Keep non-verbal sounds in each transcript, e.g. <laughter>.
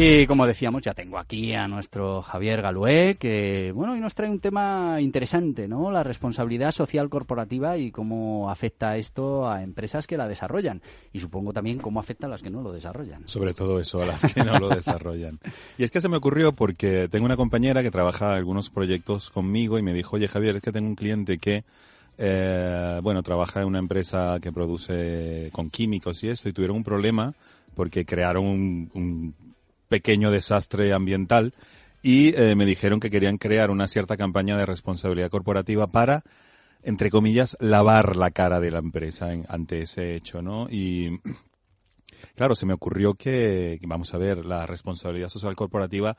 Y como decíamos, ya tengo aquí a nuestro Javier Galué, que bueno, hoy nos trae un tema interesante, ¿no? La responsabilidad social corporativa y cómo afecta esto a empresas que la desarrollan. Y supongo también cómo afecta a las que no lo desarrollan. Sobre todo eso, a las que no lo desarrollan. Y es que se me ocurrió porque tengo una compañera que trabaja algunos proyectos conmigo y me dijo, oye Javier, es que tengo un cliente que eh, bueno, trabaja en una empresa que produce con químicos y esto, y tuvieron un problema porque crearon un, pequeño desastre ambiental y eh, me dijeron que querían crear una cierta campaña de responsabilidad corporativa para, entre comillas, lavar la cara de la empresa ante ese hecho, ¿no? Y <clears throat> claro, se me ocurrió que, vamos a ver, la responsabilidad social corporativa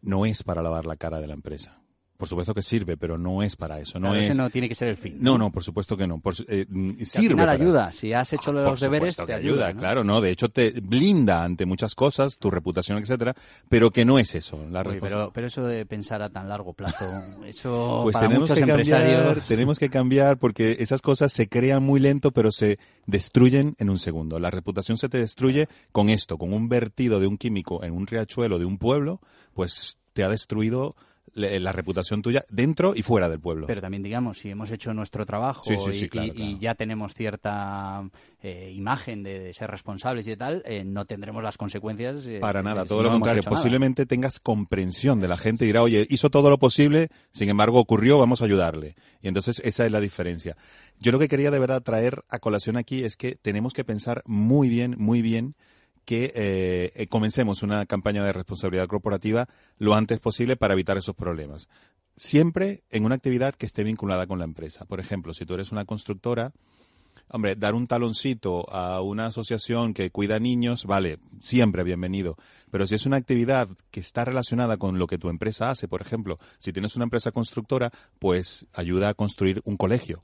no es para lavar la cara de la empresa por supuesto que sirve, pero no es para eso. No ese no tiene que ser el fin. No, no, por supuesto que no. Por, eh, sirve. Al ayuda. Si has hecho los deberes, te ayuda. Claro, no. De hecho, te blinda ante muchas cosas, tu reputación, etcétera, pero que no es eso. La pero, pero eso de pensar a tan largo plazo, <laughs> eso pues para tenemos muchos que empresarios... cambiar, tenemos que cambiar porque esas cosas se crean muy lento, pero se destruyen en un segundo. La reputación se te destruye con esto, con un vertido de un químico en un riachuelo de un pueblo, pues te ha destruido la reputación tuya dentro y fuera del pueblo. Pero también, digamos, si hemos hecho nuestro trabajo y, ya tenemos cierta eh, imagen de, ser responsables y tal, eh, no tendremos las consecuencias. Eh, Para nada, todo lo contrario. Posiblemente tengas comprensión de la gente y dirá, oye, hizo todo lo posible, sin embargo ocurrió, vamos a ayudarle. Y entonces esa es la diferencia. Yo lo que quería de verdad traer a colación aquí es que tenemos que pensar muy bien, muy bien que eh, eh, comencemos una campaña de responsabilidad corporativa lo antes posible para evitar esos problemas. Siempre en una actividad que esté vinculada con la empresa. Por ejemplo, si tú eres una constructora, hombre, dar un taloncito a una asociación que cuida niños, vale, siempre bienvenido. Pero si es una actividad que está relacionada con lo que tu empresa hace, por ejemplo, si tienes una empresa constructora, pues ayuda a construir un colegio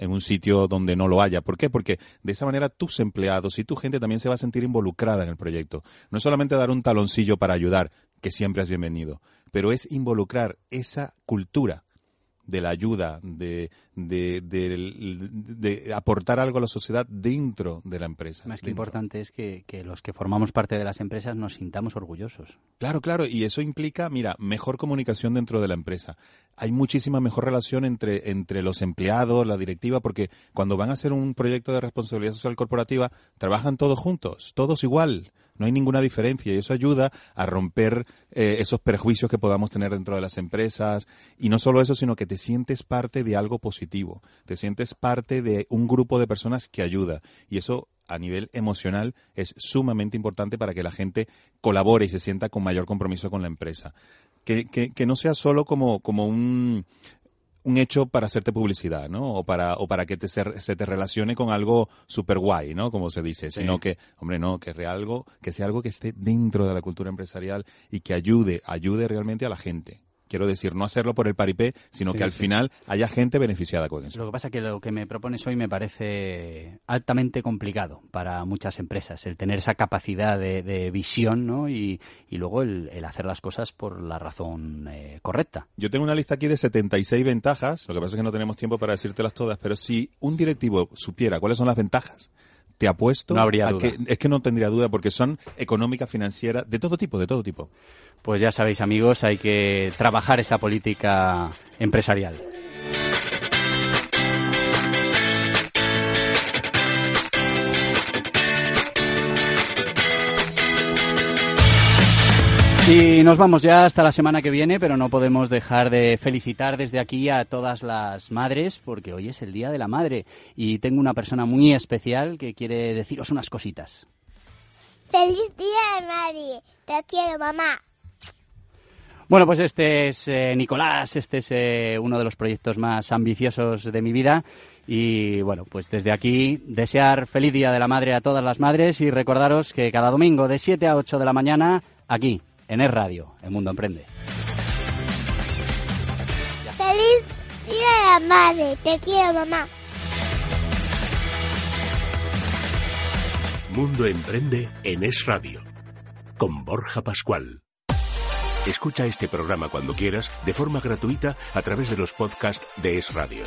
en un sitio donde no lo haya. ¿Por qué? Porque de esa manera tus empleados y tu gente también se va a sentir involucrada en el proyecto. No es solamente dar un taloncillo para ayudar, que siempre es bienvenido, pero es involucrar esa cultura de la ayuda, de, de, aportar algo a la sociedad dentro de la empresa. Más que importante es que, los que formamos parte de las empresas nos sintamos orgullosos. Claro, claro, y eso implica, mira, mejor comunicación dentro de la empresa. Hay muchísima mejor relación entre, entre los empleados, la directiva, porque cuando van a hacer un proyecto de responsabilidad social corporativa, trabajan todos juntos, todos igual no hay ninguna diferencia y eso ayuda a romper eh, esos perjuicios que podamos tener dentro de las empresas. Y no solo eso, sino que te sientes parte de algo positivo, te sientes parte de un grupo de personas que ayuda. Y eso a nivel emocional es sumamente importante para que la gente colabore y se sienta con mayor compromiso con la empresa. Que, que, que no sea solo como, como un, un hecho para hacerte publicidad, ¿no? O para, o para que te, se, te relacione con algo super guay, ¿no? Como se dice, sino que, hombre, no, que, algo, que sea algo que esté dentro de la cultura empresarial y que ayude, ayude realmente a la gente. Quiero decir, no hacerlo por el paripé, sino que al final haya gente beneficiada con eso. Lo que pasa es que lo que me propones hoy me parece altamente complicado para muchas empresas, el tener esa capacidad de, visión ¿no? y, luego el, hacer las cosas por la razón eh, correcta. Yo tengo una lista aquí de 76 ventajas, lo que pasa es que no tenemos tiempo para decírtelas todas, pero si un directivo supiera cuáles son las ventajas, te apuesto no habría a duda. que es que no tendría duda porque son económicas, financieras, de todo tipo, de todo tipo. Pues ya sabéis, amigos, hay que trabajar esa política empresarial. Y nos vamos ya hasta la semana que viene, pero no podemos dejar de felicitar desde aquí a todas las madres, porque hoy es el Día de la Madre y tengo una persona muy especial que quiere deciros unas cositas. ¡Feliz Día de Madre! Te quiero, mamá. Bueno, pues este es eh, Nicolás, este es eh, uno de los proyectos más ambiciosos de mi vida y bueno, pues desde aquí desear feliz Día de la Madre a todas las madres y recordaros que cada domingo de 7 a 8 de la mañana aquí en Es Radio, El Mundo Emprende. ¡Feliz Día de la Madre! ¡Te quiero, mamá! Mundo Emprende en Es Radio, con Borja Pascual. Escucha este programa cuando quieras, de forma gratuita, a través de los podcasts de Es Radio.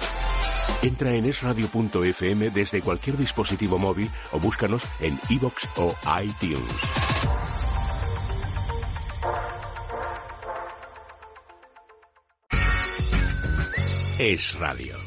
Entra en esradio.fm desde cualquier dispositivo móvil o búscanos en iVoox o iTunes. Es Radio.